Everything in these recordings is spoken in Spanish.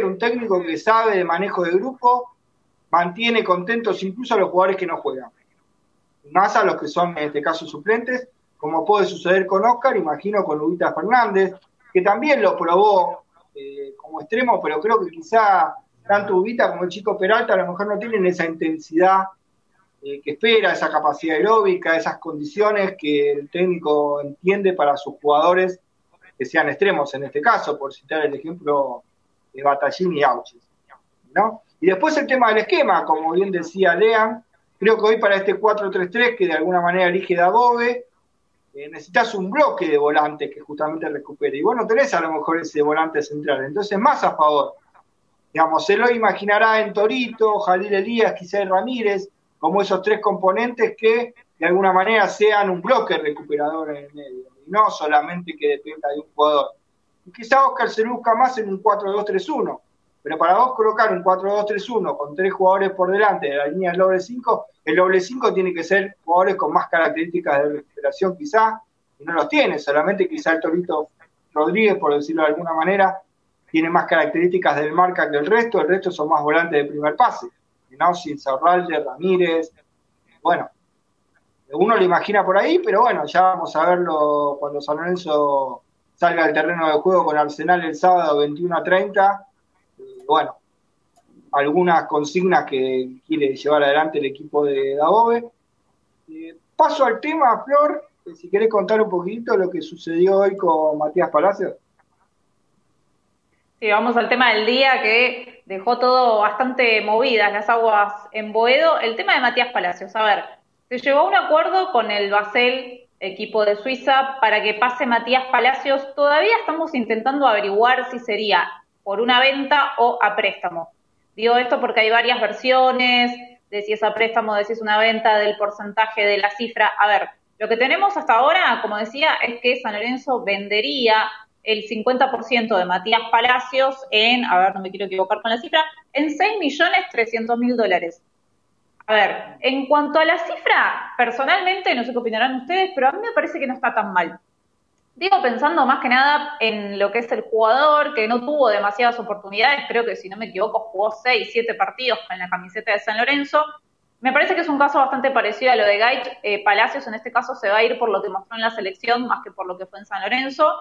un técnico que sabe de manejo de grupo, mantiene contentos incluso a los jugadores que no juegan. Más a los que son, en este caso, suplentes, como puede suceder con Oscar, imagino con Ubita Fernández, que también lo probó eh, como extremo, pero creo que quizá tanto Ubita como el chico Peralta a lo mejor no tienen esa intensidad eh, que espera, esa capacidad aeróbica, esas condiciones que el técnico entiende para sus jugadores que sean extremos en este caso, por citar el ejemplo de Batallín y Auches. ¿no? Y después el tema del esquema, como bien decía Lean, creo que hoy para este 4-3-3 que de alguna manera elige Dabove, eh, necesitas un bloque de volantes que justamente recupere. Y bueno, tenés a lo mejor ese volante central. Entonces, más a favor. Digamos, se lo imaginará en Torito, Jalil Elías, quizá Ramírez, como esos tres componentes que de alguna manera sean un bloque recuperador en el medio. Y no solamente que dependa de un jugador. Quizá Oscar se busca más en un 4-2-3-1. Pero para vos colocar un 4-2-3-1 con tres jugadores por delante de la línea del doble 5, el doble 5 tiene que ser jugadores con más características de recuperación quizá, y no los tiene, solamente quizá el Torito Rodríguez, por decirlo de alguna manera, tiene más características del marca que el resto, el resto son más volantes de primer pase, ¿no? Sin Ramírez, bueno, uno lo imagina por ahí, pero bueno, ya vamos a verlo cuando San Lorenzo salga al terreno de juego con Arsenal el sábado 21 a 30 bueno, algunas consignas que quiere llevar adelante el equipo de Dabove. Eh, paso al tema, Flor, si querés contar un poquito lo que sucedió hoy con Matías Palacios. Sí, vamos al tema del día que dejó todo bastante movidas las aguas en Boedo. El tema de Matías Palacios, a ver, se llegó a un acuerdo con el Basel, equipo de Suiza, para que pase Matías Palacios. Todavía estamos intentando averiguar si sería por una venta o a préstamo. Digo esto porque hay varias versiones de si es a préstamo, de si es una venta, del porcentaje de la cifra. A ver, lo que tenemos hasta ahora, como decía, es que San Lorenzo vendería el 50% de Matías Palacios en, a ver, no me quiero equivocar con la cifra, en 6 millones 300 mil dólares. A ver, en cuanto a la cifra, personalmente, no sé qué opinarán ustedes, pero a mí me parece que no está tan mal. Digo pensando más que nada en lo que es el jugador, que no tuvo demasiadas oportunidades, creo que si no me equivoco jugó 6, 7 partidos con la camiseta de San Lorenzo. Me parece que es un caso bastante parecido a lo de Gaich. Eh, Palacios en este caso se va a ir por lo que mostró en la selección más que por lo que fue en San Lorenzo,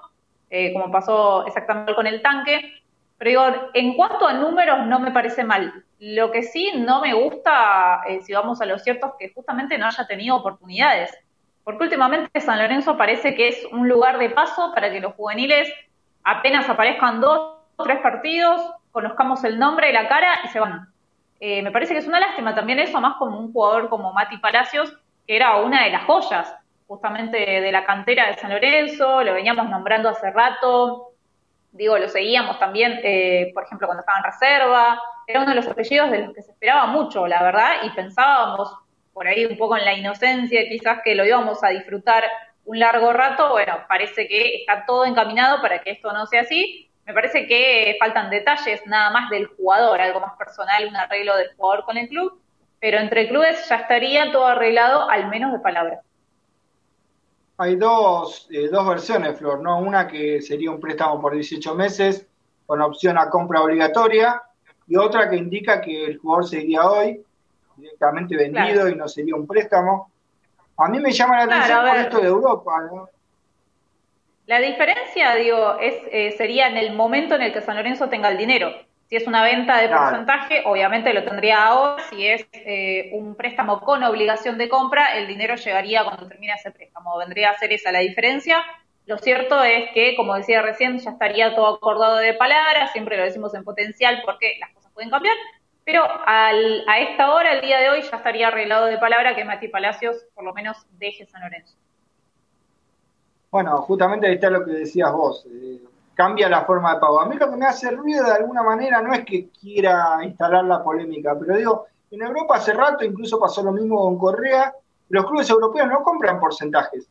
eh, como pasó exactamente con el tanque. Pero digo, en cuanto a números no me parece mal. Lo que sí no me gusta, eh, si vamos a lo cierto, es que justamente no haya tenido oportunidades porque últimamente San Lorenzo parece que es un lugar de paso para que los juveniles apenas aparezcan dos o tres partidos, conozcamos el nombre y la cara y se van. Eh, me parece que es una lástima también eso, más como un jugador como Mati Palacios, que era una de las joyas justamente de la cantera de San Lorenzo, lo veníamos nombrando hace rato, digo, lo seguíamos también, eh, por ejemplo, cuando estaba en reserva, era uno de los apellidos de los que se esperaba mucho, la verdad, y pensábamos por ahí un poco en la inocencia, quizás que lo íbamos a disfrutar un largo rato, bueno, parece que está todo encaminado para que esto no sea así. Me parece que faltan detalles nada más del jugador, algo más personal, un arreglo del jugador con el club, pero entre clubes ya estaría todo arreglado, al menos de palabra. Hay dos, eh, dos versiones, Flor, ¿no? Una que sería un préstamo por 18 meses con opción a compra obligatoria y otra que indica que el jugador seguiría hoy directamente vendido y no sería un préstamo. A mí me llama la atención por esto de Europa, La diferencia, digo, es eh, sería en el momento en el que San Lorenzo tenga el dinero. Si es una venta de porcentaje, obviamente lo tendría ahora. Si es eh, un préstamo con obligación de compra, el dinero llegaría cuando termine ese préstamo. Vendría a ser esa la diferencia. Lo cierto es que, como decía recién, ya estaría todo acordado de palabras, siempre lo decimos en potencial porque las cosas pueden cambiar, pero al, a esta hora, el día de hoy, ya estaría arreglado de palabra que Mati Palacios por lo menos deje San Lorenzo. Bueno, justamente ahí está lo que decías vos. Eh, cambia la forma de pago. A mí lo que me hace ruido de alguna manera no es que quiera instalar la polémica, pero digo, en Europa hace rato incluso pasó lo mismo con Correa, los clubes europeos no compran porcentajes.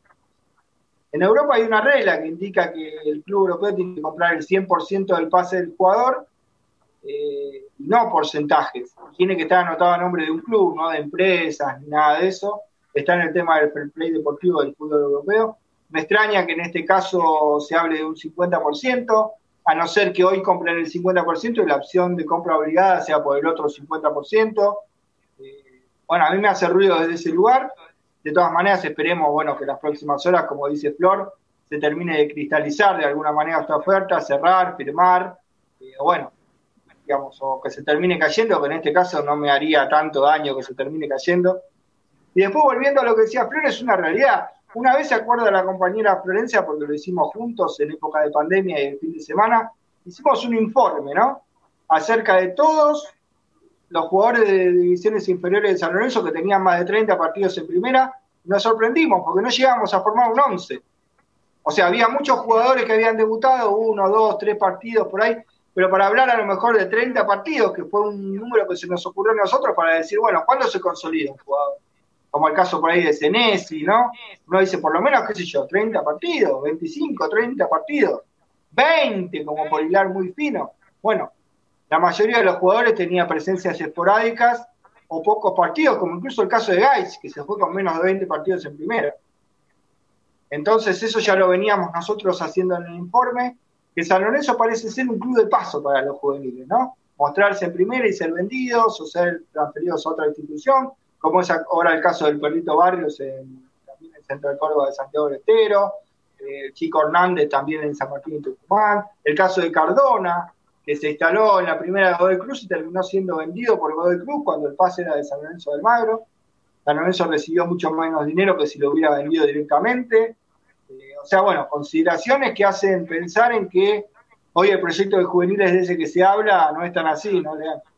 En Europa hay una regla que indica que el club europeo tiene que comprar el 100% del pase del jugador eh, no porcentajes. Tiene que estar anotado a nombre de un club, no de empresas, ni nada de eso. Está en el tema del fair play deportivo del fútbol europeo. Me extraña que en este caso se hable de un 50%. a no ser que hoy compren el 50% y la opción de compra obligada sea por el otro 50%. Eh, bueno, a mí me hace ruido desde ese lugar. De todas maneras, esperemos, bueno, que las próximas horas, como dice Flor, se termine de cristalizar de alguna manera esta oferta, cerrar, firmar, eh, bueno, o que se termine cayendo, que en este caso no me haría tanto daño que se termine cayendo. Y después volviendo a lo que decía Flor, es una realidad. Una vez se acuerda la compañera Florencia, porque lo hicimos juntos en época de pandemia y el fin de semana, hicimos un informe, ¿no? Acerca de todos los jugadores de divisiones inferiores de San Lorenzo que tenían más de 30 partidos en primera. Nos sorprendimos porque no llegamos a formar un 11. O sea, había muchos jugadores que habían debutado, uno, dos, tres partidos por ahí, pero para hablar a lo mejor de 30 partidos, que fue un número que se nos ocurrió a nosotros para decir, bueno, ¿cuándo se consolida un jugador? como el caso por ahí de Senesi, ¿no? Uno dice, por lo menos, qué sé yo, 30 partidos, 25, 30 partidos, 20, como por hilar muy fino. Bueno, la mayoría de los jugadores tenía presencias esporádicas o pocos partidos, como incluso el caso de Gais, que se fue con menos de 20 partidos en primera. Entonces, eso ya lo veníamos nosotros haciendo en el informe, que San Lorenzo parece ser un club de paso para los juveniles, ¿no? Mostrarse en primera y ser vendidos o ser transferidos a otra institución, como es ahora el caso del Perrito Barrios en, también en el Centro de Córdoba de Santiago del Estero, eh, Chico Hernández también en San Martín de Tucumán, el caso de Cardona, que se instaló en la primera de Godoy Cruz y terminó siendo vendido por Godoy Cruz cuando el pase era de San Lorenzo del Magro. San Lorenzo recibió mucho menos dinero que si lo hubiera vendido directamente. O sea, bueno, consideraciones que hacen pensar en que hoy el proyecto de juveniles de ese que se habla no es tan así, ¿no, Leandro?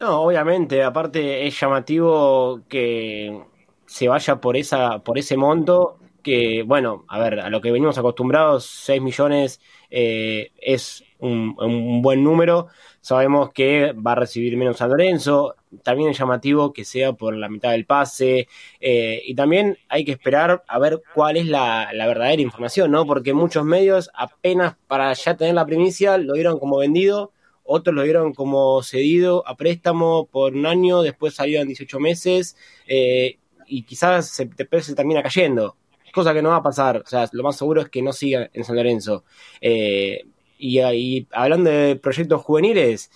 No, obviamente, aparte es llamativo que se vaya por esa, por ese monto, que, bueno, a ver, a lo que venimos acostumbrados, 6 millones eh, es un, buen número. Sabemos que va a recibir menos San Lorenzo. También es llamativo que sea por la mitad del pase. Eh, y también hay que esperar a ver cuál es la, la, verdadera información, ¿no? Porque muchos medios, apenas para ya tener la primicia, lo dieron como vendido otros lo dieron como cedido a préstamo por un año, después salieron 18 meses eh, y quizás se, se termina cayendo, cosa que no va a pasar, o sea, lo más seguro es que no siga en San Lorenzo. Eh, y, hablando de proyectos juveniles,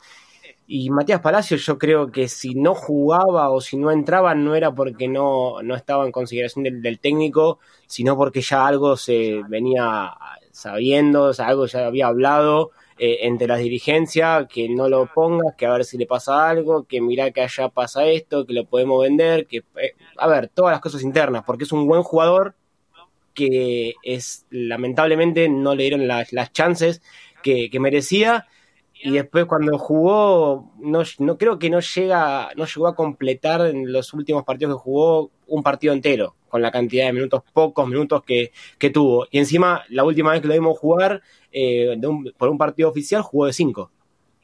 y Matías Palacios yo creo que si no jugaba o si no entraba no era porque no, no estaba en consideración del, técnico, sino porque ya algo se venía sabiendo, o sea, algo ya había hablado eh, entre las dirigencias, que no lo pongas, que a ver si le pasa algo, que mira que allá pasa esto, que lo podemos vender, que eh, a ver, todas las cosas internas, porque es un buen jugador que es lamentablemente no le dieron las, las chances que, merecía y después cuando jugó no, no creo que no llega no llegó a completar en los últimos partidos que jugó un partido entero con la cantidad de minutos pocos minutos que, que tuvo y encima la última vez que lo vimos jugar eh, por un partido oficial jugó de 5.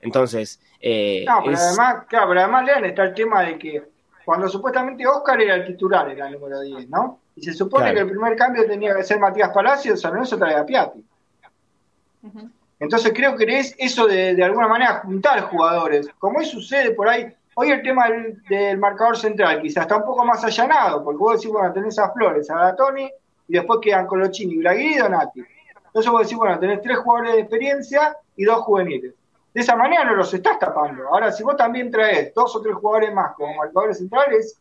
Entonces. Eh, no, pero además, claro, pero además, Lean, está el tema de que cuando supuestamente Oscar era el titular, era el número 10, ¿no? Y se supone que el primer cambio tenía que ser Matías Palacios, San Lorenzo trae a Piatti. Entonces creo que es eso de, de alguna manera juntar jugadores, como sucede por ahí. Hoy el tema del, marcador central quizás está un poco más allanado, porque vos decís, bueno, tenés a Flores, a Tony, y después quedan Colochini, Braguiri y Donati. Entonces vos decís, bueno, tenés tres jugadores de experiencia y dos juveniles. De esa manera no los estás tapando. Ahora, si vos también traes dos o tres jugadores más como marcadores centrales,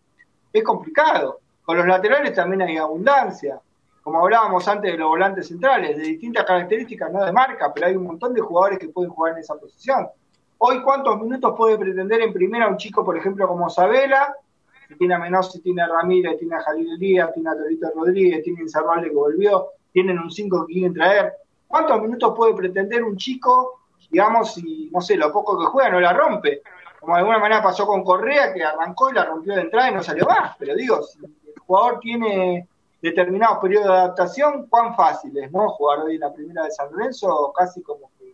es complicado. Con los laterales también hay abundancia. Como hablábamos antes de los volantes centrales, de distintas características, no de marca, pero hay un montón de jugadores que pueden jugar en esa posición. Hoy, ¿cuántos minutos puede pretender en primera un chico, por ejemplo, como Sabela? Si tiene a Menossi, tiene a Ramírez, tiene a Jalil Elías, tiene a Torito Rodríguez, tiene a que volvió tienen un 5 que quieren traer. ¿Cuántos minutos puede pretender un chico, digamos, si, no sé, lo poco que juega no la rompe? Como de alguna manera pasó con Correa, que arrancó y la rompió de entrada y no salió más. Pero digo, si jugador tiene determinados periodos de adaptación, cuán fácil es, ¿no? Jugar hoy en la primera de San Lorenzo, casi como que,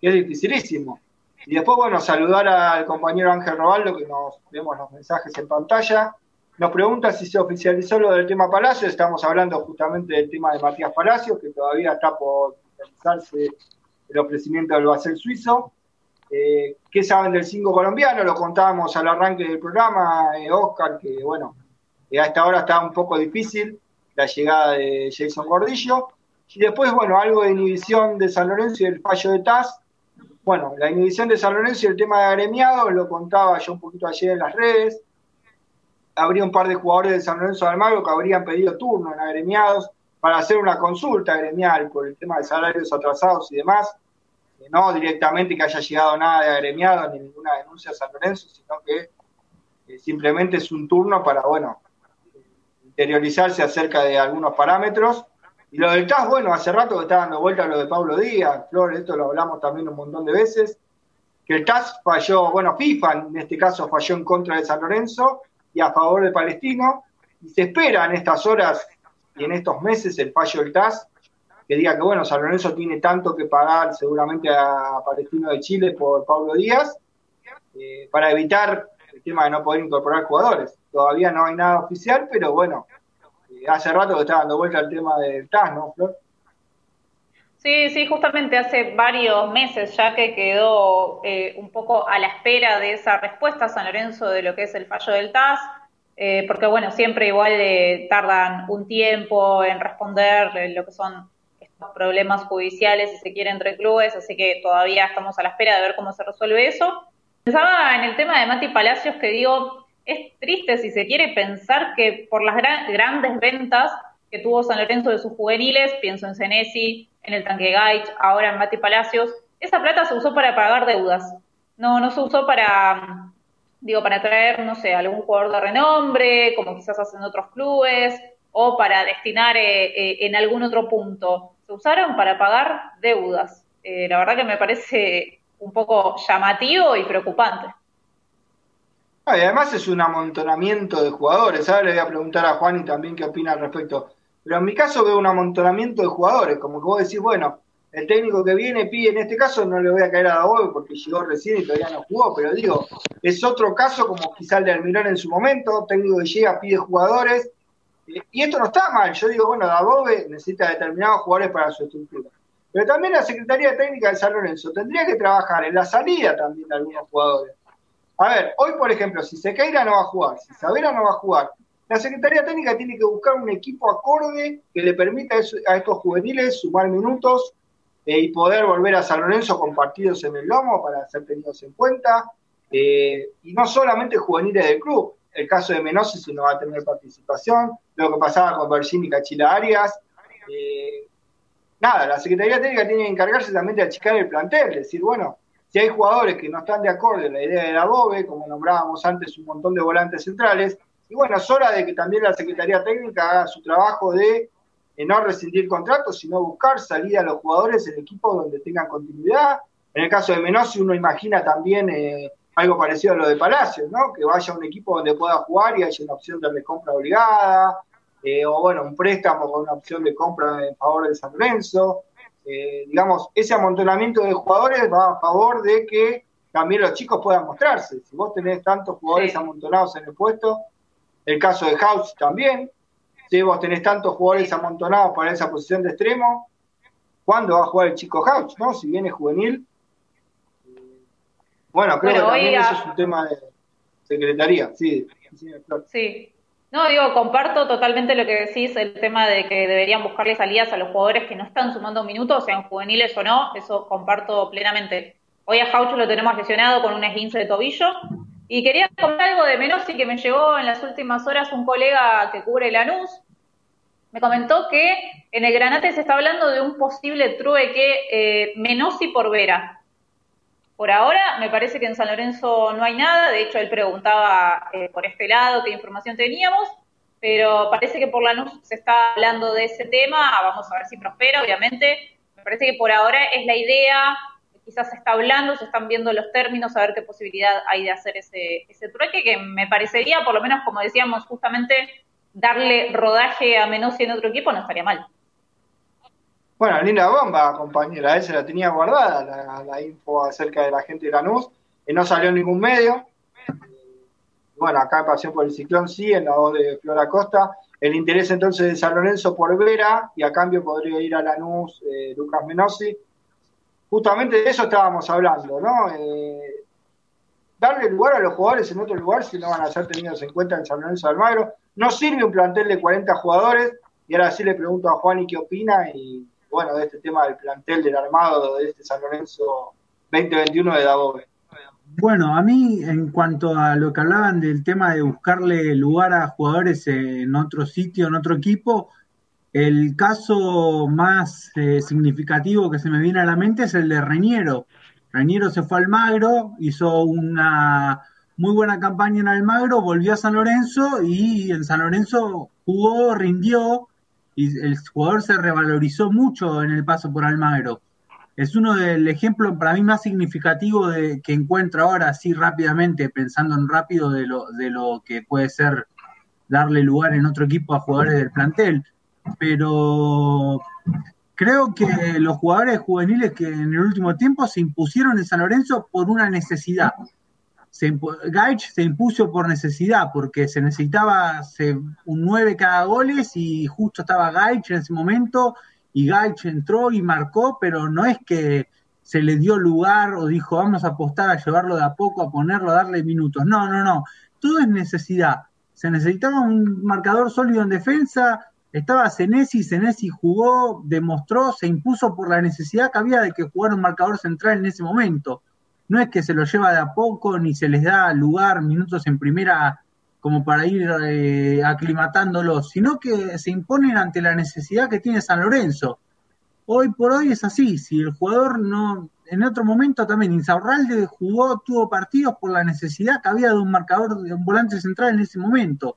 es dificilísimo. Y después, bueno, saludar al compañero Ángel Robaldo, que nos vemos los mensajes en pantalla. Nos pregunta si se oficializó lo del tema Palacio. Estamos hablando justamente del tema de Matías Palacio, que todavía está por realizarse el ofrecimiento del Basel suizo. Eh, ¿Qué saben del 5 colombiano? Lo contábamos al arranque del programa, eh, Oscar, que bueno, eh, a esta hora está un poco difícil la llegada de Jason Gordillo. Y después, bueno, algo de inhibición de San Lorenzo y el fallo de TAS. Bueno, la inhibición de San Lorenzo y el tema de agremiados, lo contaba yo un poquito ayer en las redes. Habría un par de jugadores de San Lorenzo de Almagro que habrían pedido turno en agremiados para hacer una consulta gremial por el tema de salarios atrasados y demás. No directamente que haya llegado nada de agremiados ni ninguna denuncia a San Lorenzo, sino que simplemente es un turno para, bueno, interiorizarse acerca de algunos parámetros y lo del TAS, bueno, hace rato que está dando vuelta lo de Pablo Díaz, Flor, esto lo hablamos también un montón de veces, que el TAS falló, bueno, FIFA en este caso falló en contra de San Lorenzo y a favor de Palestino, y se espera en estas horas y en estos meses el fallo del TAS, que diga que, bueno, San Lorenzo tiene tanto que pagar seguramente a Palestino de Chile por Pablo Díaz, eh, para evitar el tema de no poder incorporar jugadores. Todavía no hay nada oficial, pero bueno, hace rato que está dando vuelta el tema del TAS, ¿no, Flor? Sí, sí, justamente hace varios meses ya que quedó eh, un poco a la espera de esa respuesta San Lorenzo de lo que es el fallo del TAS, eh, porque bueno, siempre igual eh, tardan un tiempo en responder lo que son estos problemas judiciales, si se quiere, entre clubes, así que todavía estamos a la espera de ver cómo se resuelve eso. Pensaba en el tema de Mati Palacios que digo, es triste, si se quiere, pensar que por las grandes ventas que tuvo San Lorenzo de sus juveniles, pienso en Senesi, en el Tanque Gaich, ahora en Mati Palacios, esa plata se usó para pagar deudas. No, no se usó para, digo, para traer, no sé, algún jugador de renombre, como quizás hacen otros clubes, o para destinar eh, eh, en algún otro punto. Se usaron para pagar deudas. Eh, la verdad que me parece un poco llamativo y preocupante. Ah, y además es un amontonamiento de jugadores. Ahora le voy a preguntar a Juan y también qué opina al respecto. Pero en mi caso veo un amontonamiento de jugadores, como que vos decís, bueno, el técnico que viene pide, en este caso no le voy a caer a Dabobe porque llegó recién y todavía no jugó, pero digo, es otro caso como quizá el de Almirón en su momento, técnico que llega, pide jugadores, y esto no está mal, yo digo, bueno, Dabobe necesita determinados jugadores para su estructura. Pero también la Secretaría Técnica de San Lorenzo tendría que trabajar en la salida también de algunos jugadores. A ver, hoy por ejemplo, si Sequeira no va a jugar, si Savera no va a jugar, la Secretaría Técnica tiene que buscar un equipo acorde que le permita a estos juveniles sumar minutos eh, y poder volver a San Lorenzo con partidos en el lomo para ser tenidos en cuenta. Eh, y no solamente juveniles del club, el caso de Menosi si no va a tener participación, lo que pasaba con Bergini y Cachila Arias. Eh, nada, la Secretaría Técnica tiene que encargarse también de achicar el plantel, decir, bueno, hay jugadores que no están de acuerdo en la idea de la BOBE, como nombrábamos antes un montón de volantes centrales, y bueno, es hora de que también la Secretaría Técnica haga su trabajo de, no rescindir contratos, sino buscar salida a los jugadores en equipos donde tengan continuidad. En el caso de Menossi, uno imagina también eh, algo parecido a lo de Palacios, ¿no? Que vaya a un equipo donde pueda jugar y haya una opción de recompra obligada, eh, o bueno, un préstamo con una opción de compra en favor de San Lorenzo. Eh, digamos, ese amontonamiento de jugadores va a favor de que también los chicos puedan mostrarse. Si vos tenés tantos jugadores amontonados en el puesto, el caso de House también, si vos tenés tantos jugadores amontonados para esa posición de extremo, ¿cuándo va a jugar el chico House? ¿no? Si viene juvenil. Bueno, creo que también eso es un tema de secretaría, sí. Sí, no, digo, comparto totalmente lo que decís, el tema de que deberían buscarle salidas a los jugadores que no están sumando minutos, sean juveniles o no, eso comparto plenamente. Hoy a Jaucho lo tenemos lesionado con un esguince de tobillo. Y quería comentar algo de Menossi que me llegó en las últimas horas un colega que cubre Lanús. Me comentó que en el Granate se está hablando de un posible trueque eh, Menossi por Vera. Por ahora, me parece que en San Lorenzo no hay nada. De hecho, él preguntaba eh, por este lado qué información teníamos, pero parece que por la luz se está hablando de ese tema. Vamos a ver si prospera, obviamente. Me parece que por ahora es la idea. Quizás se está hablando, se están viendo los términos, a ver qué posibilidad hay de hacer ese, ese trueque, que me parecería, por lo menos como decíamos justamente, darle rodaje a Menossi en otro equipo no estaría mal. Bueno, linda bomba, compañera, esa la tenía guardada, la, info acerca de la gente de Lanús, y no salió en ningún medio. Bueno, acá Pasión por el Ciclón sí, en la voz de Flora Costa. El interés entonces de San Lorenzo por Vera, y a cambio podría ir a Lanús eh, Lucas Menossi. Justamente de eso estábamos hablando, ¿no? Eh, darle lugar a los jugadores en otro lugar si no van a ser tenidos en cuenta en San Lorenzo de Almagro. No sirve un plantel de 40 jugadores, y ahora sí le pregunto a Juan y qué opina, y bueno, de este tema del plantel, del armado de este San Lorenzo 2021 de Dabove. Bueno, a mí en cuanto a lo que hablaban del tema de buscarle lugar a jugadores en otro sitio, en otro equipo, el caso más eh, significativo que se me viene a la mente es el de Reñero. Reñero se fue al Magro, hizo una muy buena campaña en Almagro, volvió a San Lorenzo y en San Lorenzo jugó, rindió y el jugador se revalorizó mucho en el paso por Almagro. Es uno del ejemplo para mí más significativo de, que encuentro ahora así rápidamente, pensando en rápido de lo, de lo que puede ser darle lugar en otro equipo a jugadores del plantel. Pero creo que los jugadores juveniles que en el último tiempo se impusieron en San Lorenzo por una necesidad se, Gaich se impuso por necesidad, porque se necesitaba un 9 cada goles y justo estaba Gaich en ese momento y Gaich entró y marcó, pero no es que se le dio lugar o dijo vamos a apostar a llevarlo de a poco, a ponerlo, a darle minutos. No, no, no. Todo es necesidad. Se necesitaba un marcador sólido en defensa. Estaba Senesi, Senesi jugó, demostró, se impuso por la necesidad que había de que jugara un marcador central en ese momento no es que se lo lleva de a poco ni se les da lugar, minutos en primera como para ir eh, aclimatándolos, sino que se imponen ante la necesidad que tiene San Lorenzo. Hoy por hoy es así, si el jugador no, en otro momento también, Insaurralde jugó, tuvo partidos por la necesidad que había de un marcador, de un volante central en ese momento.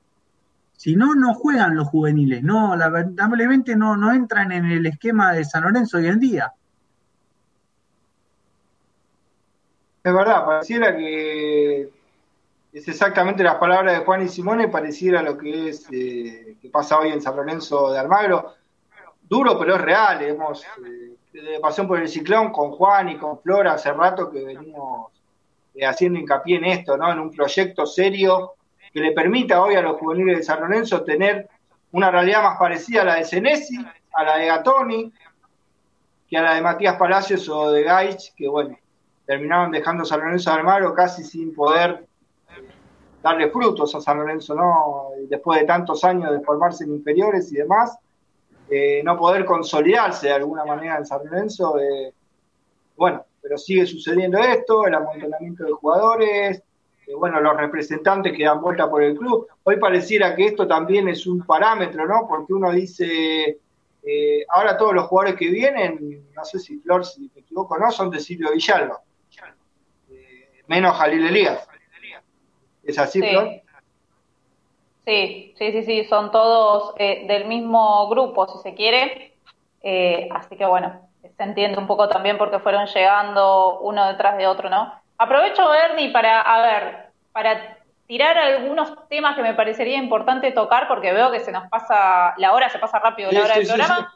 Si no, no juegan los juveniles, no, lamentablemente no, no entran en el esquema de San Lorenzo hoy en día. Es verdad, pareciera que es exactamente las palabras de Juan y Simone, pareciera lo que es eh, que pasa hoy en San Lorenzo de Almagro. Duro, pero es real. Hemos eh, de pasión por el ciclón con Juan y con Flora hace rato que venimos eh, haciendo hincapié en esto, ¿no? En un proyecto serio que le permita hoy a los juveniles de San Lorenzo tener una realidad más parecida a la de Senesi, a la de Gatoni, que a la de Matías Palacios o de Gaich, que bueno, terminaron dejando San Lorenzo de Almagro casi sin poder darle frutos a San Lorenzo, ¿no? Después de tantos años de formarse en inferiores y demás, eh, no poder consolidarse de alguna manera en San Lorenzo. Eh, bueno, pero sigue sucediendo esto, el amontonamiento de jugadores, eh, bueno, los representantes que dan vuelta por el club. Hoy pareciera que esto también es un parámetro, ¿no? Porque uno dice, ahora todos los jugadores que vienen, no sé si Flor, si me equivoco, no, son de Silvio Villalba menos Jalil Elías. ¿Es así, sí. Sí, sí, sí, sí, son todos eh, del mismo grupo, si se quiere. Eh, así que bueno, se entiende un poco también porque fueron llegando uno detrás de otro, ¿no? Aprovecho, Bernie, para, a ver, para tirar algunos temas que me parecería importante tocar porque veo que se nos pasa, la hora se pasa rápido, la hora del programa.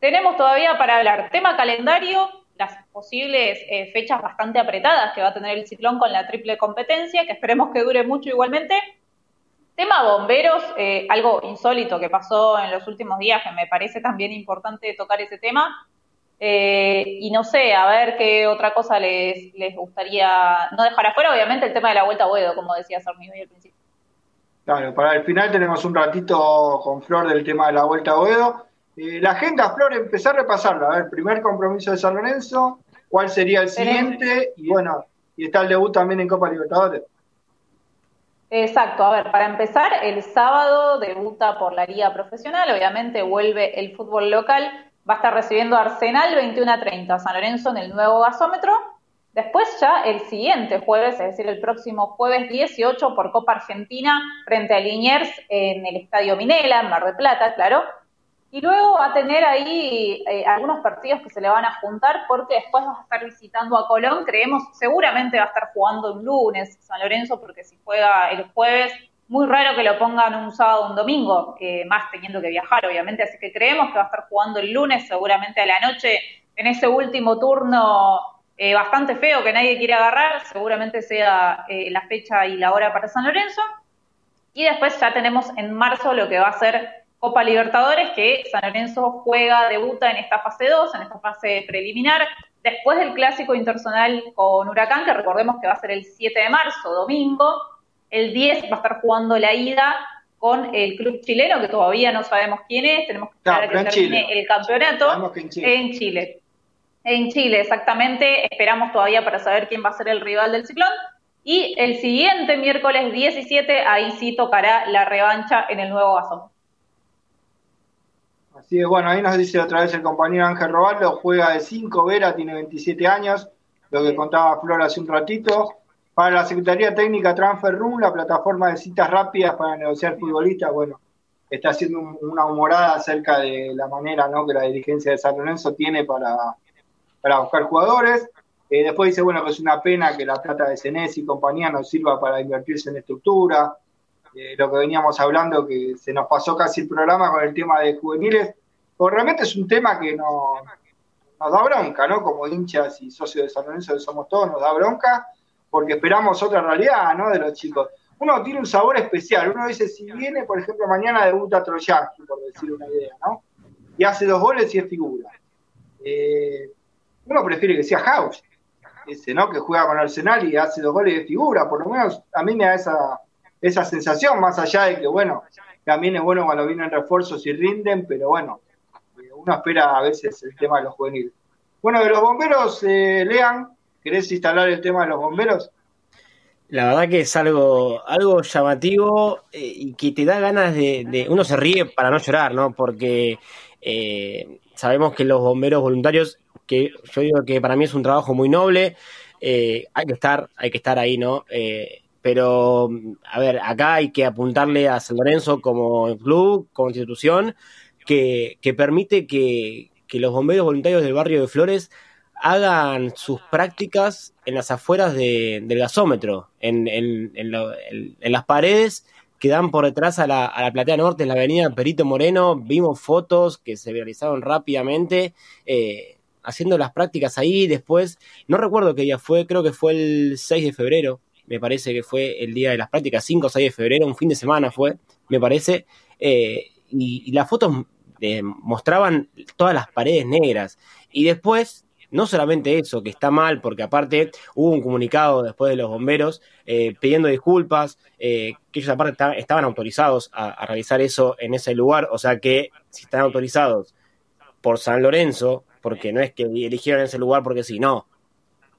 Tenemos todavía para hablar tema calendario, las posibles eh, fechas bastante apretadas que va a tener el ciclón con la triple competencia, que esperemos que dure mucho igualmente. Tema bomberos, eh, algo insólito que pasó en los últimos días, que me parece también importante tocar ese tema. Eh, y no sé, a ver qué otra cosa les, les gustaría no dejar afuera, obviamente el tema de la vuelta a Boedo, como decía Sarmiento al principio. Claro, para el final tenemos un ratito con Flor del tema de la vuelta a Boedo. Eh, la agenda, Flor, empezar a repasarla. A ver, primer compromiso de San Lorenzo, cuál sería el siguiente, y bueno, y está el debut también en Copa Libertadores. Exacto, a ver, para empezar, el sábado debuta por la Liga Profesional, obviamente vuelve el fútbol local, va a estar recibiendo Arsenal 21 a 30, San Lorenzo en el nuevo gasómetro. Después ya el siguiente jueves, es decir, el próximo jueves 18 por Copa Argentina frente a Liniers en el Estadio Minela, en Mar de Plata, claro. Y luego va a tener ahí eh, algunos partidos que se le van a juntar porque después va a estar visitando a Colón. Creemos, seguramente va a estar jugando un lunes San Lorenzo porque si juega el jueves, muy raro que lo pongan un sábado o un domingo, que más teniendo que viajar, obviamente. Así que creemos que va a estar jugando el lunes, seguramente a la noche, en ese último turno eh, bastante feo que nadie quiere agarrar. Seguramente sea eh, la fecha y la hora para San Lorenzo. Y después ya tenemos en marzo lo que va a ser Copa Libertadores, que San Lorenzo juega, debuta en esta fase 2, en esta fase preliminar, después del clásico internacional con Huracán, que recordemos que va a ser el 7 de marzo, domingo, el 10 va a estar jugando la ida con el club chileno, que todavía no sabemos quién es, tenemos que esperar a que termine el campeonato en Chile. en Chile. En Chile, exactamente. Esperamos todavía para saber quién va a ser el rival del ciclón. Y el siguiente miércoles 17, ahí sí tocará la revancha en el nuevo gasón. Así es, bueno, ahí nos dice otra vez el compañero Ángel Robaldo, juega de 5, Vera, tiene 27 años, lo que contaba Flor hace un ratito. Para la Secretaría Técnica Transfer Room, la plataforma de citas rápidas para negociar futbolistas, bueno, está haciendo una humorada acerca de la manera ¿no? que la dirigencia de San Lorenzo tiene para, para buscar jugadores. Eh, después dice, bueno, que es una pena que la plata de Cenes y compañía no sirva para invertirse en estructura. Lo que veníamos hablando, que se nos pasó casi el programa con el tema de juveniles, pues realmente es un tema que no, nos da bronca, ¿no? Como hinchas y socios de San Lorenzo que somos todos, nos da bronca porque esperamos otra realidad, ¿no? De los chicos. Uno tiene un sabor especial. Uno dice, si viene, por ejemplo, mañana debuta Troyanski, por decir una idea, ¿no? Y hace dos goles y es figura. Eh, uno prefiere que sea House, ese, ¿no? Que juega con Arsenal y hace dos goles y es figura. Por lo menos a mí me da esa, esa sensación, más allá de que, bueno, también es bueno cuando vienen refuerzos y rinden, pero bueno, uno espera a veces el tema de los juveniles. Bueno, de los bomberos, eh, Lean, ¿Querés instalar el tema de los bomberos? La verdad que es algo, algo llamativo eh, y que te da ganas de, Uno se ríe para no llorar, ¿no? Porque eh, sabemos que los bomberos voluntarios, que yo digo que para mí es un trabajo muy noble, eh, hay que estar, hay que estar ahí, ¿no? Pero, a ver, acá hay que apuntarle a San Lorenzo como club, como institución, que, permite que, los bomberos voluntarios del barrio de Flores hagan sus prácticas en las afueras del gasómetro, en, las paredes que dan por detrás a la, a la, platea norte, en la avenida Perito Moreno, vimos fotos que se realizaron rápidamente, eh, haciendo las prácticas ahí, después, no recuerdo qué día fue, creo que fue el 6 de febrero, me parece que fue el día de las prácticas, 5 o 6 de febrero, un fin de semana fue, me parece, eh, y, las fotos mostraban todas las paredes negras, y después no solamente eso, que está mal, porque aparte hubo un comunicado después de los bomberos eh, pidiendo disculpas, eh, que ellos aparte estaban autorizados a, realizar eso en ese lugar, o sea que si están autorizados por San Lorenzo, porque no es que eligieron ese lugar porque sí, no.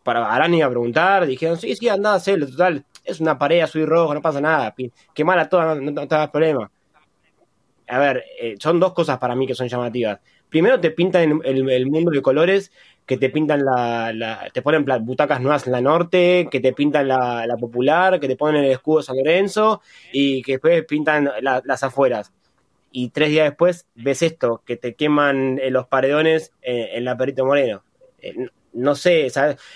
Para Arán iba a preguntar, dijeron, sí, sí, andá hacerlo, total, es una pared azul rojo, no pasa nada, qué mala toda, no, no, te problema. A ver, eh, son dos cosas para mí que son llamativas. Primero te pintan el mundo de colores que te pintan la, te ponen butacas nuevas en la norte, que te pintan la, popular, que te ponen el escudo San Lorenzo y que después pintan las afueras. Y tres días después ves esto, que te queman eh, los paredones eh, en la Perito Moreno. No sé,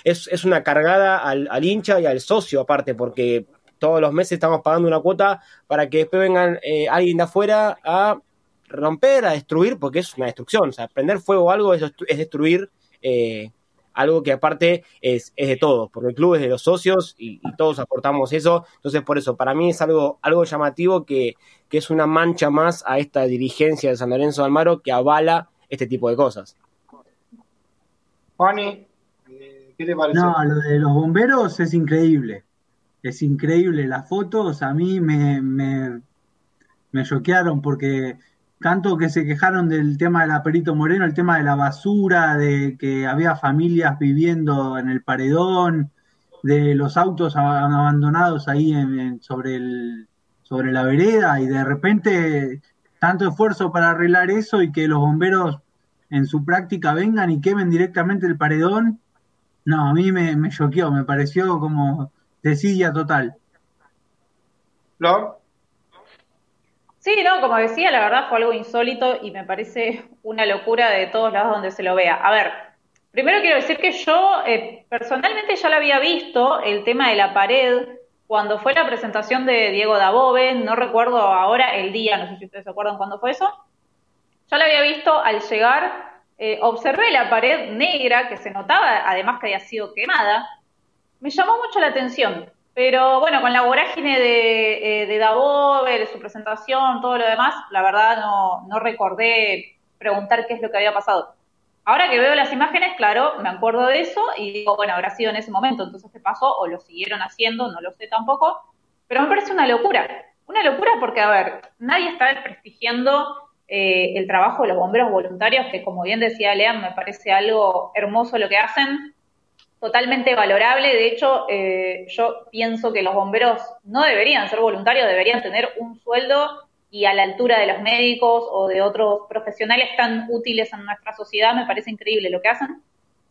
Es, es una cargada al, al, hincha y al socio aparte, porque todos los meses estamos pagando una cuota para que después vengan alguien de afuera a romper, a destruir, porque es una destrucción. O sea, prender fuego o algo es, es destruir eh, algo que aparte es, es, de todos, porque el club es de los socios y, todos aportamos eso. Entonces, por eso, para mí es algo, algo llamativo que, es una mancha más a esta dirigencia de San Lorenzo de Almaro que avala este tipo de cosas. Juani, eh, ¿qué te parece? No, lo de los bomberos es increíble. Es increíble. Las fotos a mí me, me, me choquearon porque tanto que se quejaron del tema del Perito Moreno, el tema de la basura, de que había familias viviendo en el paredón, de los autos abandonados ahí sobre, el, sobre la vereda y de repente tanto esfuerzo para arreglar eso y que los bomberos en su práctica vengan y quemen directamente el paredón, no, a mí me, me choqueó, me pareció como desidia total. ¿Lo? Sí, no, como decía, la verdad fue algo insólito y me parece una locura de todos lados donde se lo vea. A ver, primero quiero decir que yo eh, personalmente ya lo había visto, el tema de la pared, cuando fue la presentación de Diego Dabove, no recuerdo ahora el día, no sé si ustedes se acuerdan cuándo fue eso. Ya lo había visto al llegar, eh, observé la pared negra que se notaba, además que había sido quemada. Me llamó mucho la atención. Pero bueno, con la vorágine de, eh, de su presentación, todo lo demás, la verdad no, no recordé preguntar qué es lo que había pasado. Ahora que veo las imágenes, claro, me acuerdo de eso y digo, bueno, habrá sido en ese momento, entonces qué pasó, o lo siguieron haciendo, no lo sé tampoco, pero me parece una locura. Una locura porque, a ver, nadie está desprestigiando eh, el trabajo de los bomberos voluntarios, que como bien decía Lean, me parece algo hermoso lo que hacen, totalmente valorable. De hecho, eh, yo pienso que los bomberos no deberían ser voluntarios, deberían tener un sueldo y a la altura de los médicos o de otros profesionales tan útiles en nuestra sociedad. Me parece increíble lo que hacen,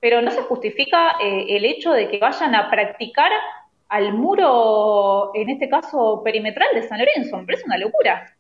pero no se justifica eh, el hecho de que vayan a practicar al muro, en este caso perimetral de San Lorenzo. Me parece una locura.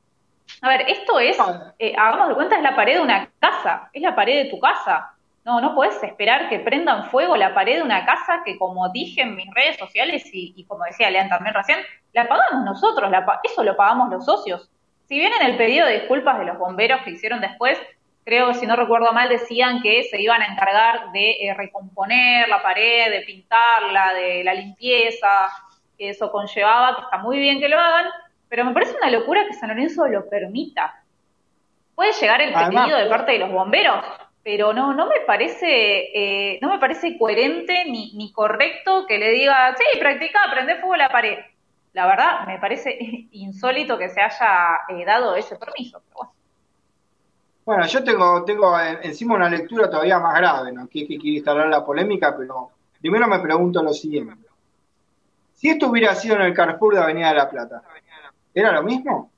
A ver, esto es, eh, hagamos de cuenta, es la pared de una casa, es la pared de tu casa. No, no puedes esperar que prendan fuego la pared de una casa que, como dije en mis redes sociales y, como decía Lean también recién, la pagamos nosotros, eso lo pagamos los socios. Si bien en el pedido de disculpas de los bomberos que hicieron después, creo que si no recuerdo mal decían que se iban a encargar de eh, recomponer la pared, de pintarla, de la limpieza, que eso conllevaba, que está muy bien que lo hagan, pero me parece una locura que San Lorenzo lo permita. Puede llegar el pedido de parte de los bomberos, pero no, no me parece, eh, no me parece coherente ni, ni correcto que le diga, sí, practica, prende fuego la pared. La verdad, me parece insólito que se haya eh, dado ese permiso. bueno. yo tengo, tengo encima una lectura todavía más grave, ¿no? Que, que quiere instalar la polémica, pero primero me pregunto lo siguiente. Si esto hubiera sido en el Carrefour de Avenida de la Plata, ¿Era lo mismo?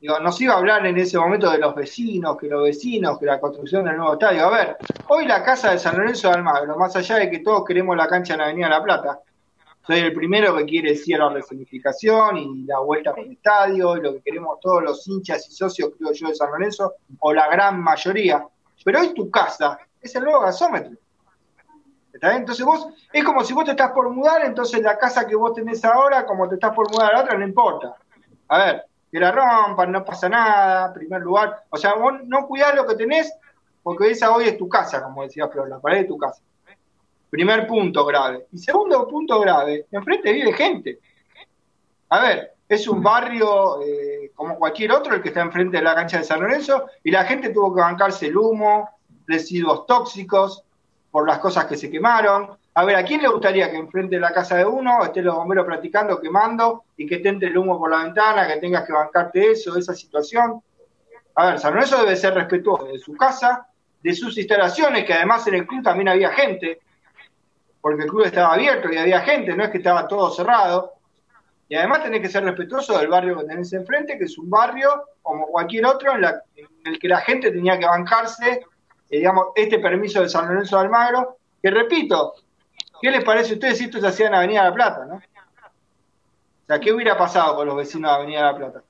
Digo, nos iba a hablar en ese momento de los vecinos, que los vecinos, que la construcción del nuevo estadio. A ver, hoy la casa de San Lorenzo de Almagro, más allá de que todos queremos la cancha en la Avenida La Plata, soy el primero que quiere decir la resignificación y la vuelta con el estadio, y lo que queremos todos los hinchas y socios, creo yo, de San Lorenzo, o la gran mayoría. Pero hoy tu casa es el nuevo gasómetro. Entonces vos, es como si vos te estás por mudar, entonces la casa que vos tenés ahora, como te estás por mudar a la otra, no importa. A ver, que la rompan, no pasa nada, primer lugar. O sea, vos no cuidás lo que tenés, porque esa hoy es tu casa, como decía Flor, la pared de tu casa. Primer punto grave. Y segundo punto grave, enfrente vive gente. A ver, es un barrio eh, como cualquier otro, el que está enfrente de la cancha de San Lorenzo, y la gente tuvo que bancarse el humo, residuos tóxicos, por las cosas que se quemaron. A ver, ¿a quién le gustaría que enfrente de la casa de uno estén los bomberos practicando, quemando y que te entre el humo por la ventana, que tengas que bancarte eso, esa situación? A ver, San Lorenzo debe ser respetuoso de su casa, de sus instalaciones, que además en el club también había gente, porque el club estaba abierto y había gente, no es que estaba todo cerrado. Y además tenés que ser respetuoso del barrio que tenés enfrente, que es un barrio como cualquier otro en, en el que la gente tenía que bancarse digamos, este permiso de San Lorenzo de Almagro, que repito, ¿qué les parece a ustedes si esto se hacía en Avenida La Plata, no? O sea, ¿qué hubiera pasado con los vecinos de Avenida La Plata?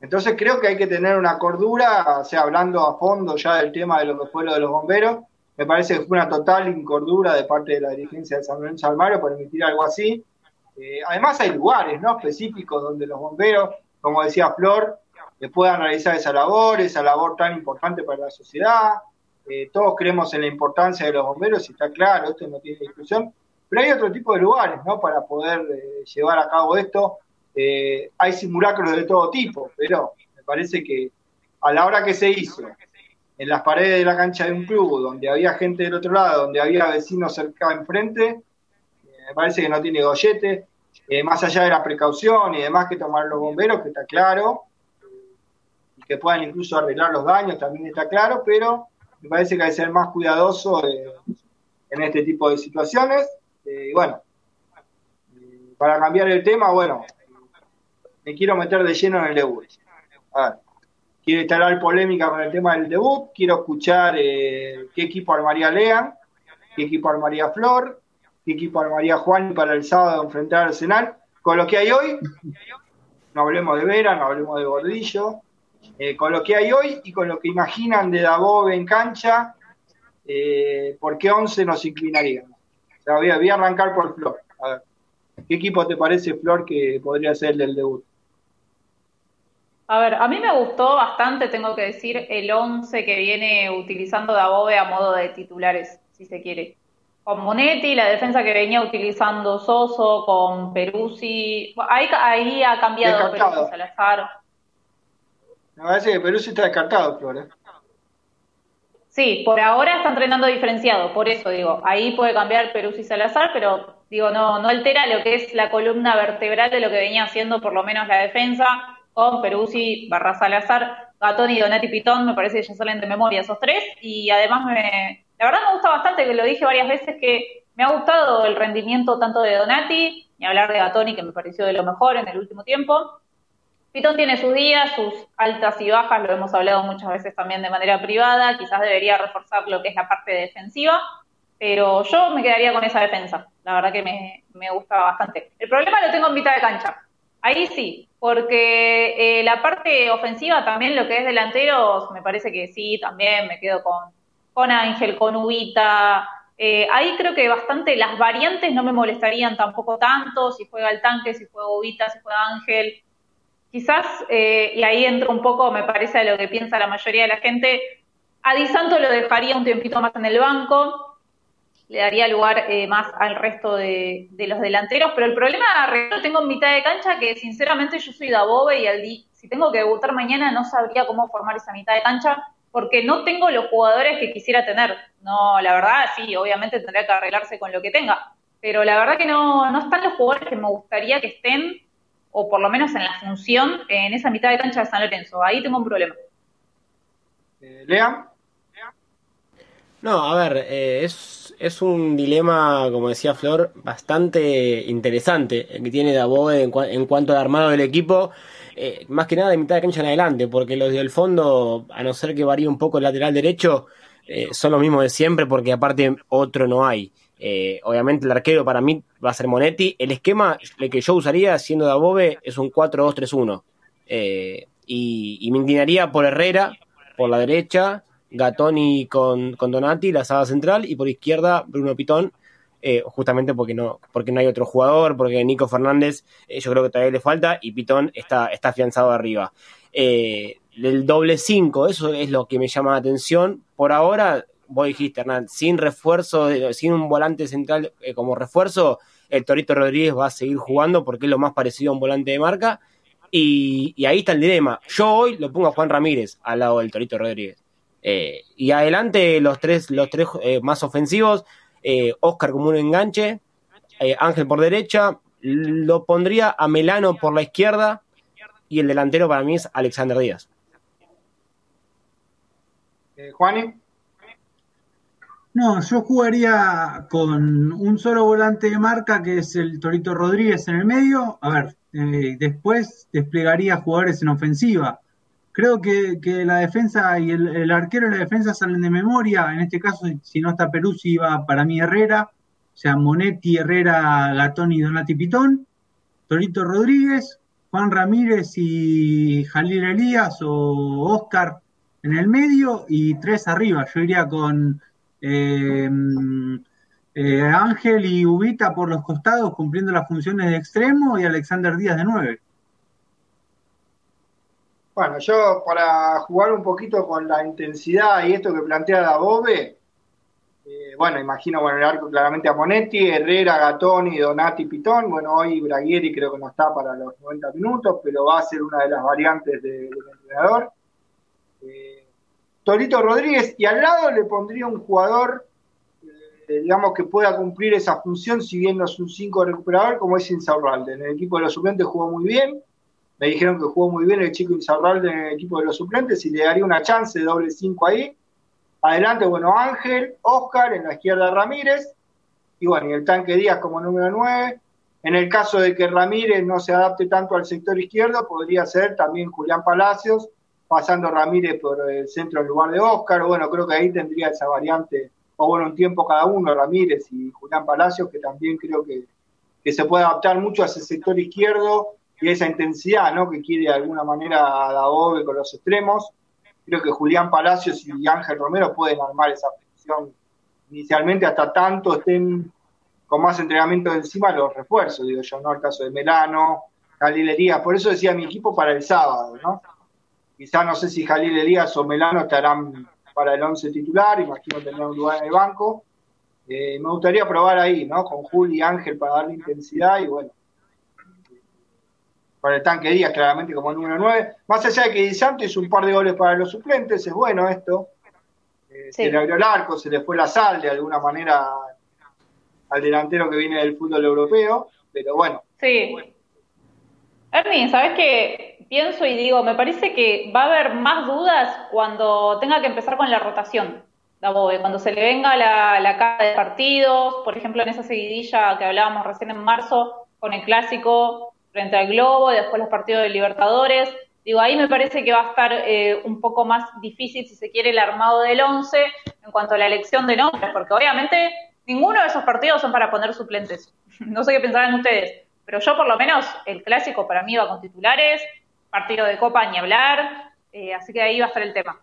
Entonces creo que hay que tener una cordura, sea, hablando a fondo ya del tema de lo que fue lo de los bomberos, me parece que fue una total incordura de parte de la dirigencia de San Lorenzo Almagro por emitir algo así. Eh, además hay lugares ¿no? específicos donde los bomberos, como decía Flor, que puedan realizar esa labor, esa labor tan importante para la sociedad. Eh, todos creemos en la importancia de los bomberos y está claro, esto no tiene discusión, pero hay otro tipo de lugares ¿no? para poder eh, llevar a cabo esto. Eh, hay simulacros de todo tipo, pero me parece que a la hora que se hizo en las paredes de la cancha de un club, donde había gente del otro lado, donde había vecinos cerca enfrente, me parece que no tiene gollete, más allá de la precaución y demás que tomar los bomberos, que está claro, que puedan incluso arreglar los daños, también está claro, pero me parece que hay que ser más cuidadoso eh, en este tipo de situaciones. Eh, y bueno, eh, para cambiar el tema, bueno, me quiero meter de lleno en el debut. A ver, quiero instalar polémica con el tema del debut, quiero escuchar qué equipo armaría Lean, qué equipo armaría Flor, qué equipo armaría Juan para el sábado enfrentar al Arsenal. Con lo que hay hoy, no hablemos de Vera, no hablemos de Gordillo, eh, con lo que hay hoy y con lo que imaginan de Dabove en cancha, eh, ¿por qué 11 nos inclinaríamos? voy, a, arrancar por Flor. A ver, ¿qué equipo te parece, Flor, que podría ser el del debut? A ver, a mí me gustó bastante, tengo que decir, el 11 que viene utilizando Dabove a modo de titulares, si se quiere. Con Monetti, la defensa que venía utilizando Soso, con Peruzzi. Ahí, ahí ha cambiado Peruzzi Salazar. Me parece que Perú está descartado, Flores. Sí, por ahora está entrenando diferenciado, por eso digo, ahí puede cambiar Perú y Salazar, pero Digo, no, no altera lo que es la columna vertebral de lo que venía haciendo por lo menos la defensa con Peruzzi, Barra Salazar, Gatón y Donati Pitón, me parece que ya salen de memoria esos tres, y además me, la verdad me gusta bastante, que lo dije varias veces, que me ha gustado el rendimiento tanto de Donati, ni hablar de Gatoni, que me pareció de lo mejor en el último tiempo. Pitón tiene sus días, sus altas y bajas, lo hemos hablado muchas veces también de manera privada, quizás debería reforzar lo que es la parte defensiva, pero yo me quedaría con esa defensa, la verdad que me, me gusta bastante. El problema lo tengo en mitad de cancha, ahí sí, porque eh, la parte ofensiva también, lo que es delanteros, me parece que sí, también me quedo con, con Ángel, con Ubita, eh, ahí creo que bastante las variantes no me molestarían tampoco tanto, si juega el tanque, si juega Ubita, si juega Ángel. Quizás, eh, y ahí entro un poco, me parece a lo que piensa la mayoría de la gente, a Di Santo lo dejaría un tiempito más en el banco, le daría lugar eh, más al resto de, los delanteros, pero el problema lo tengo en mitad de cancha que sinceramente yo soy Dabobe y al si tengo que debutar mañana no sabría cómo formar esa mitad de cancha porque no tengo los jugadores que quisiera tener. No, la verdad, sí, obviamente tendría que arreglarse con lo que tenga, pero la verdad que no, no están los jugadores que me gustaría que estén, o por lo menos en la función, en esa mitad de cancha de San Lorenzo. Ahí tengo un problema. Eh, Lea. No, a ver, eh, es, es un dilema, como decía Flor, bastante interesante el que tiene Daboe en, en cuanto al armado del equipo eh, más que nada de mitad de cancha en adelante, porque los del fondo, a no ser que varíe un poco el lateral derecho, eh, son los mismos de siempre, porque aparte otro no hay. Eh, obviamente el arquero para mí va a ser Monetti. El esquema que yo usaría siendo de Above es un 4-2-3-1. y, y, me inclinaría por Herrera, por la derecha, Gatoni con, con Donati, la sala central, y por izquierda Bruno Pitón eh, justamente porque no, porque no hay otro jugador, porque Nico Fernández eh, yo creo que todavía le falta y Pitón está, está afianzado arriba. Eh, el doble 5, eso es lo que me llama la atención. Por ahora, vos dijiste, Hernán, sin refuerzo, sin un volante central como refuerzo, el Torito Rodríguez va a seguir jugando porque es lo más parecido a un volante de marca. Y, ahí está el dilema. Yo hoy lo pongo a Juan Ramírez al lado del Torito Rodríguez. y adelante los tres, los tres más ofensivos, eh, Oscar como un enganche, eh, Ángel por derecha, lo pondría a Melano por la izquierda y el delantero para mí es Alexander Díaz. Eh, Juani. No, yo jugaría con un solo volante de marca que es el Torito Rodríguez en el medio. A ver, después desplegaría jugadores en ofensiva. Creo que, la defensa y el, arquero y la defensa salen de memoria. En este caso, si no está Peruzzi, va para mí Herrera. O sea, Monetti, Herrera, Gatón y Donati Pitón. Torito Rodríguez, Juan Ramírez y Jalil Elías o Oscar en el medio y tres arriba. Yo iría con eh, eh, Ángel y Ubita por los costados cumpliendo las funciones de extremo y Alexander Díaz de nueve. Bueno, yo para jugar un poquito con la intensidad y esto que plantea Dabove, eh, bueno, imagino bueno, el arco claramente a Monetti, Herrera, Gatoni, Donati, Pitón. Bueno, hoy Braguieri creo que no está para los 90 minutos, pero va a ser una de las variantes del entrenador. Eh, Torito Rodríguez, y al lado le pondría un jugador, eh, digamos, que pueda cumplir esa función, si bien no es un 5 recuperador, como es Insaurralde. En el equipo de los suplentes jugó muy bien me dijeron que jugó muy bien el chico Insaurralde en el equipo de los suplentes y le daría una chance de doble 5 ahí. Adelante, bueno, Ángel, Oscar, en la izquierda Ramírez, y bueno, y el tanque Díaz como número 9. En el caso de que Ramírez no se adapte tanto al sector izquierdo, podría ser también Julián Palacios, pasando Ramírez por el centro en lugar de Oscar. Bueno, creo que ahí tendría esa variante, o bueno, un tiempo cada uno, Ramírez y Julián Palacios, que también creo que, se puede adaptar mucho a ese sector izquierdo y esa intensidad ¿no? que quiere de alguna manera Daobe con los extremos. Creo que Julián Palacios y Ángel Romero pueden armar esa posición inicialmente hasta tanto estén con más entrenamiento encima los refuerzos, digo yo, ¿no? El caso de Melano, Jalil Elías, por eso decía mi equipo para el sábado, ¿no? Quizá no sé si Jalil Elías o Melano estarán para el 11 titular, imagino tendrán un lugar en el banco. Eh, me gustaría probar ahí, ¿no? Con Juli y Ángel para darle intensidad y bueno, para el tanque Díaz claramente como número 9. Más allá de que Di hizo un par de goles para los suplentes, es bueno esto. Eh, se le abrió el arco, se le fue la sal, de alguna manera al delantero que viene del fútbol europeo, pero bueno. Sí. Ernie, ¿sabes qué? Pienso y digo, me parece que va a haber más dudas cuando tenga que empezar con la rotación. Cuando se le venga la, la cara de partidos, por ejemplo, en esa seguidilla que hablábamos recién en marzo, con el clásico frente al Globo, y después los partidos de Libertadores. Digo, ahí me parece que va a estar eh, un poco más difícil, si se quiere, el armado del 11 en cuanto a la elección de nombres, porque obviamente ninguno de esos partidos son para poner suplentes. No sé qué pensarán ustedes, pero yo por lo menos el clásico para mí va con titulares, partido de Copa ni hablar, eh, así que ahí va a estar el tema.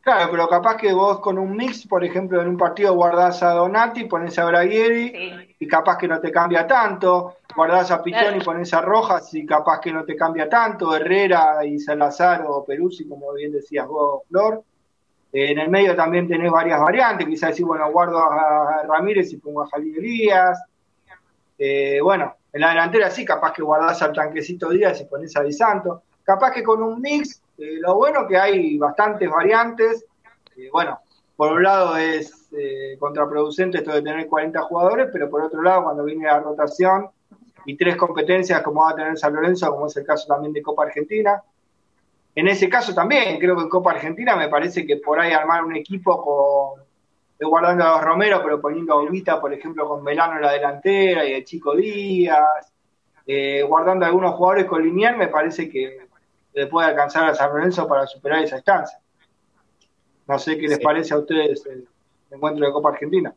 Claro, pero capaz que vos con un mix, por ejemplo, en un partido guardás a Donati, pones a Braguieri y capaz que no te cambia tanto, guardás a Pitón y pones a Rojas y capaz que no te cambia tanto, Herrera y Salazar o Peruzzi, como bien decías vos, Flor. en el medio también tenés varias variantes, quizás decir, bueno, guardo a Ramírez y pongo a Jalí Elías. Eh, bueno, en la delantera sí, capaz que guardás al tanquecito Díaz y pones a Di Santo. Capaz que con un mix eh, lo bueno que hay bastantes variantes. Eh, bueno, por un lado es eh, contraproducente esto de tener 40 jugadores, pero por otro lado, cuando viene la rotación y tres competencias como va a tener San Lorenzo, como es el caso también de Copa Argentina, en ese caso también, creo que en Copa Argentina me parece que por ahí armar un equipo con guardando a los Romero, pero poniendo a Ubita, por ejemplo, con Melano en la delantera y el Chico Díaz, guardando a algunos jugadores con Linier, me parece que le puede alcanzar a San Lorenzo para superar esa estancia. No sé qué les parece a ustedes el encuentro de Copa Argentina.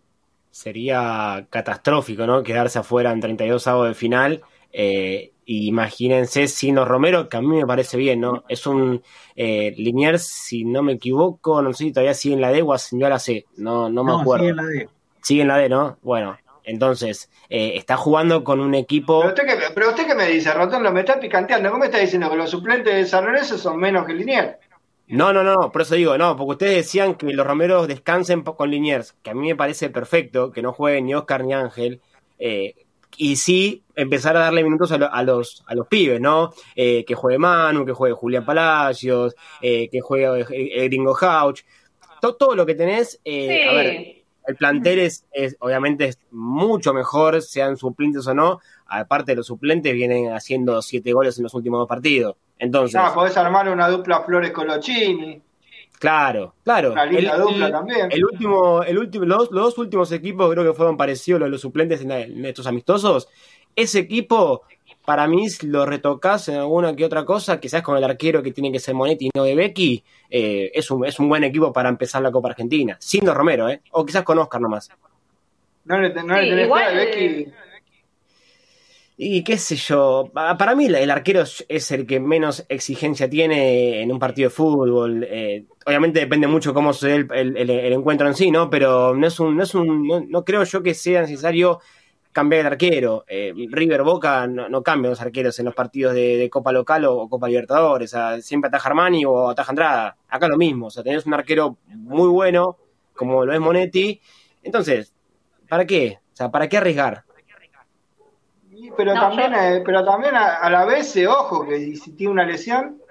Sería catastrófico, ¿no? Quedarse afuera en 32 avos de final. Eh, imagínense Sino Romero, que a mí me parece bien, ¿no? Es un eh, Liniers, si no me equivoco, no sé si todavía sigue en la D o ascendió a la C, no, no me acuerdo. Sigue en la D. Sigue en la D, ¿no? Bueno, entonces, eh, está jugando con un equipo. Pero usted, qué, pero usted qué me dice, Rotondo, me está picanteando. ¿Cómo me está diciendo que los suplentes de San Lorenzo son menos que Liniers? No, no, no, por eso digo, no, porque ustedes decían que los Romeros descansen con Liniers, que a mí me parece perfecto, que no jueguen ni Oscar ni Ángel, eh, y sí empezar a darle minutos a, los, a los pibes, ¿no? Eh, que juegue Manu, que juegue Julián Palacios, que juegue Gringo Hauch, todo, todo, lo que tenés, a ver, el plantel es, obviamente es mucho mejor, sean suplentes o no. Aparte de los suplentes, vienen haciendo siete goles en los últimos dos partidos. Entonces. Ah, podés armar una dupla Flores Colochini. Claro, claro. Una linda el, dupla también. El último, el último, los, dos últimos equipos creo que fueron parecidos a los suplentes en estos amistosos. Ese equipo para mí, si lo retocas en alguna que otra cosa, quizás con el arquero que tiene que ser Monetti y no de Becky, eh, es, un, es un buen equipo para empezar la Copa Argentina. Sin Romero, ¿eh? O quizás con Oscar nomás. No le, no le tenés igual, Becky. Y qué sé yo, para mí el arquero es el que menos exigencia tiene en un partido de fútbol. Eh, obviamente depende mucho cómo se dé el, encuentro en sí, ¿no? Pero no es un, no es un, no creo yo que sea necesario cambiar el arquero. Eh, River Boca no, no, cambian los arqueros en los partidos de, Copa Local o, Copa Libertadores. Siempre ataja Armani o ataja Andrada. Acá lo mismo. O sea, tenés un arquero muy bueno, como lo es Monetti. Entonces, ¿para qué? O sea, ¿para qué arriesgar? Pero, también, eh, pero también a, la vez, eh, ojo, que si tiene una lesión,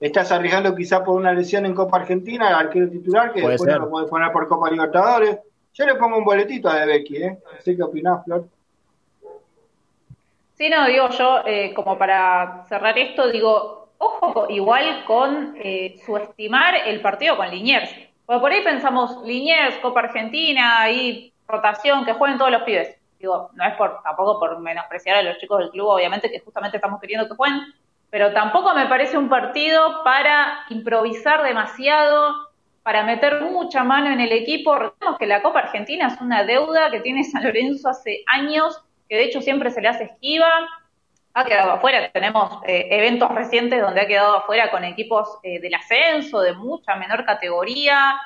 estás arriesgando quizá por una lesión en Copa Argentina, al arquero titular, que después no lo puedes poner por Copa Libertadores. Yo le pongo un boletito a De Becky, ¿eh? sé qué opinás, Flor. Sí, no, digo yo, eh, como para cerrar esto, digo, ojo igual con eh, subestimar el partido con Liniers. Porque por ahí pensamos, Liniers, Copa Argentina, ahí rotación, que jueguen todos los pibes. Digo, no es por tampoco por menospreciar a los chicos del club, obviamente que justamente estamos queriendo que jueguen, pero tampoco me parece un partido para improvisar demasiado, para meter mucha mano en el equipo. Recordemos que la Copa Argentina es una deuda que tiene San Lorenzo hace años, que de hecho siempre se le hace esquiva. Ha quedado afuera, tenemos eh, eventos recientes donde ha quedado afuera con equipos eh, del ascenso, de mucha menor categoría,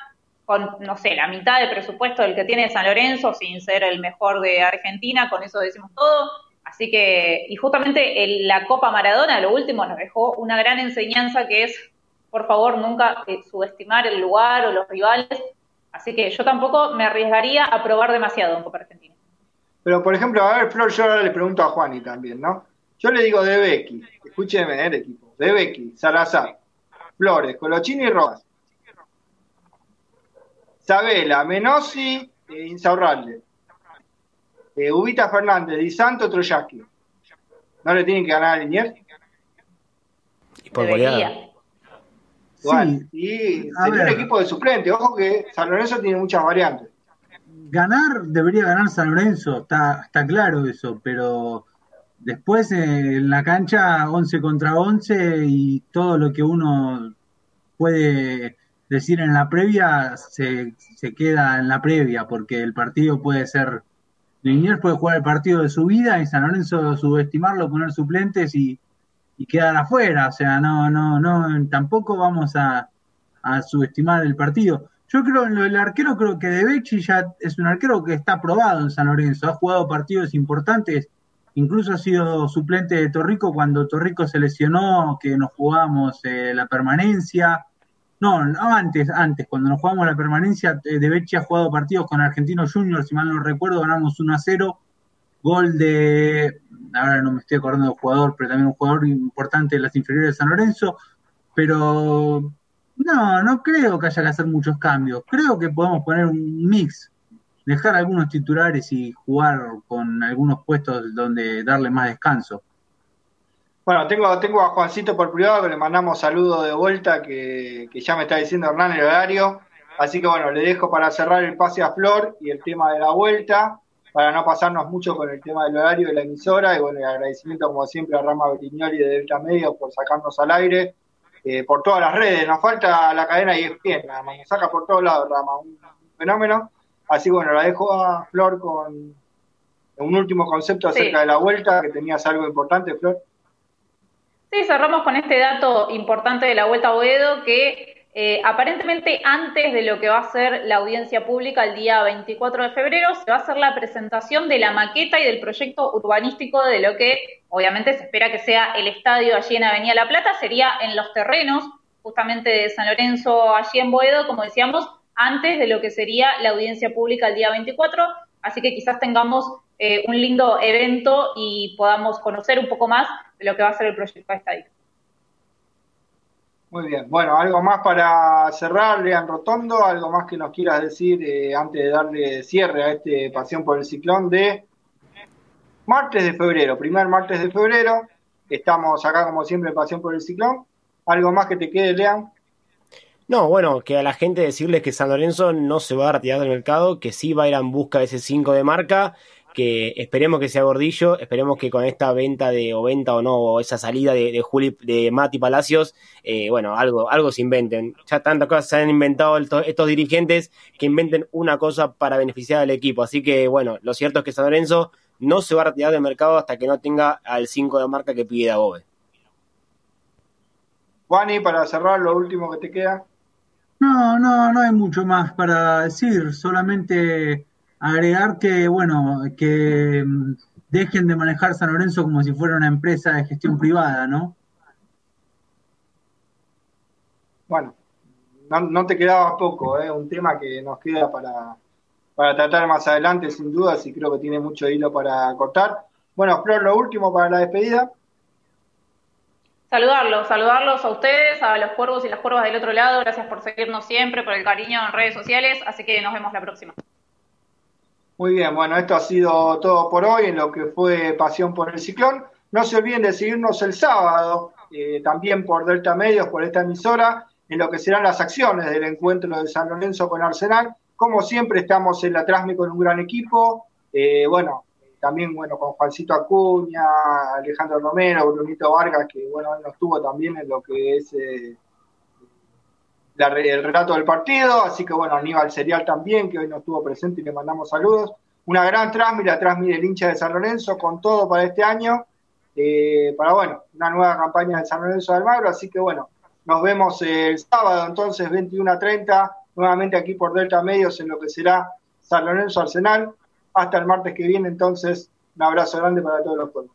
no sé, la mitad de presupuesto del que tiene San Lorenzo, sin ser el mejor de Argentina, con eso decimos todo. Así que, y justamente la Copa Maradona, lo último, nos dejó una gran enseñanza que es por favor, nunca eh, subestimar el lugar o los rivales. Así que yo tampoco me arriesgaría a probar demasiado en Copa Argentina. Pero, por ejemplo, a ver, Flor, yo ahora le pregunto a Juani también, ¿no? Yo le digo de Becky, escúcheme el equipo, de Becky, Salazar, Flores, Colochini y Rojas. Sabela, Menossi, eh, Insaurralde, eh, Ubita Fernández, Di Santo, Troyaki. ¿No le tienen que ganar a Liniers? Y por goleada. Igual. y sería un equipo de suplente. Ojo que San Lorenzo tiene muchas variantes. Ganar, debería ganar San Lorenzo, está, está claro eso, pero después eh, en la cancha 11 contra 11 y todo lo que uno puede decir en la previa se, se queda en la previa, porque el partido puede ser Liniers puede jugar el partido de su vida y San Lorenzo subestimarlo, poner suplentes y, quedar afuera. O sea, no, no, no, tampoco vamos a, subestimar el partido. Yo creo, en lo arquero, creo que De Becci ya es un arquero que está probado en San Lorenzo, ha jugado partidos importantes, incluso ha sido suplente de Torrico cuando Torrico se lesionó, que nos jugamos eh, la permanencia. No, antes, antes, cuando nos jugamos la permanencia, eh, De Becci ha jugado partidos con Argentinos Juniors, si mal no recuerdo, ganamos 1 a 0. Gol de, ahora no me estoy acordando del jugador, pero también un jugador importante de las inferiores de San Lorenzo. Pero no, no creo que haya que hacer muchos cambios. Creo que podemos poner un mix, dejar algunos titulares y jugar con algunos puestos donde darle más descanso. Bueno, tengo, tengo a Juancito por privado que le mandamos saludos de vuelta, que, ya me está diciendo Hernán el horario. Así que bueno, le dejo para cerrar el pase a Flor y el tema de la vuelta, para no pasarnos mucho con el tema del horario de la emisora. Y bueno, el agradecimiento como siempre a Rama Betignoli de Delta Medio por sacarnos al aire, eh, por todas las redes. Nos falta la cadena y es bien, nada más, nos saca por todos lados Rama, un fenómeno. Así que bueno, la dejo a Flor con un último concepto acerca de la vuelta, que tenías algo importante, Flor. Sí, cerramos con este dato importante de la Vuelta a Boedo que eh, aparentemente antes de lo que va a ser la audiencia pública el día 24 de febrero, se va a hacer la presentación de la maqueta y del proyecto urbanístico de lo que obviamente se espera que sea el estadio allí en Avenida La Plata, sería en los terrenos justamente de San Lorenzo allí en Boedo, como decíamos, antes de lo que sería la audiencia pública el día 24, así que quizás tengamos eh, un lindo evento y podamos conocer un poco más de lo que va a ser el proyecto estadio. Muy bien, bueno, algo más para cerrar, Lean Rotondo, algo más que nos quieras decir eh, antes de darle cierre a este Pasión por el Ciclón de martes de febrero, primer martes de febrero, estamos acá como siempre en Pasión por el Ciclón, algo más que te quede, Lean. No, bueno, que a la gente decirles que San Lorenzo no se va a retirar del mercado, que sí va a ir en busca de ese 5 de marca que esperemos que sea Gordillo, esperemos que con esta venta de, o venta o no, o esa salida de, de Juli, de Mati Palacios, eh, bueno, algo, algo se inventen. Ya tantas cosas se han inventado estos, dirigentes que inventen una cosa para beneficiar al equipo. Así que, bueno, lo cierto es que San Lorenzo no se va a retirar del mercado hasta que no tenga al 5 de marca que pide Bobe. Juani, para cerrar, lo último que te queda. No, no, no hay mucho más para decir, solamente agregar que, bueno, que mm, dejen de manejar San Lorenzo como si fuera una empresa de gestión privada, ¿no? Bueno, no, te quedaba poco, ¿eh? un tema que nos queda para, para tratar más adelante, sin duda, y creo que tiene mucho hilo para cortar. Bueno, Flor, lo último para la despedida. Saludarlos, saludarlos a ustedes, a los cuervos y las cuervas del otro lado. Gracias por seguirnos siempre, por el cariño en redes sociales. Así que nos vemos la próxima. Muy bien, bueno, esto ha sido todo por hoy en lo que fue Pasión por el Ciclón. No se olviden de seguirnos el sábado, eh, también por Delta Medios, por esta emisora, en lo que serán las acciones del encuentro de San Lorenzo con Arsenal. Como siempre, estamos en la Trasmi con un gran equipo. Eh, bueno, también bueno con Juancito Acuña, Alejandro Romero, Brunito Vargas, que bueno, nos tuvo también en lo que es eh, el relato del partido, así que bueno, Aníbal Serial también, que hoy no estuvo presente y le mandamos saludos. Una gran transmi, la transmi del hincha de San Lorenzo, con todo para este año, eh, para bueno, una nueva campaña de San Lorenzo de Almagro, así que bueno, nos vemos el sábado entonces, 21 a 30, nuevamente aquí por Delta Medios en lo que será San Lorenzo Arsenal. Hasta el martes que viene, entonces, un abrazo grande para todos los pueblos.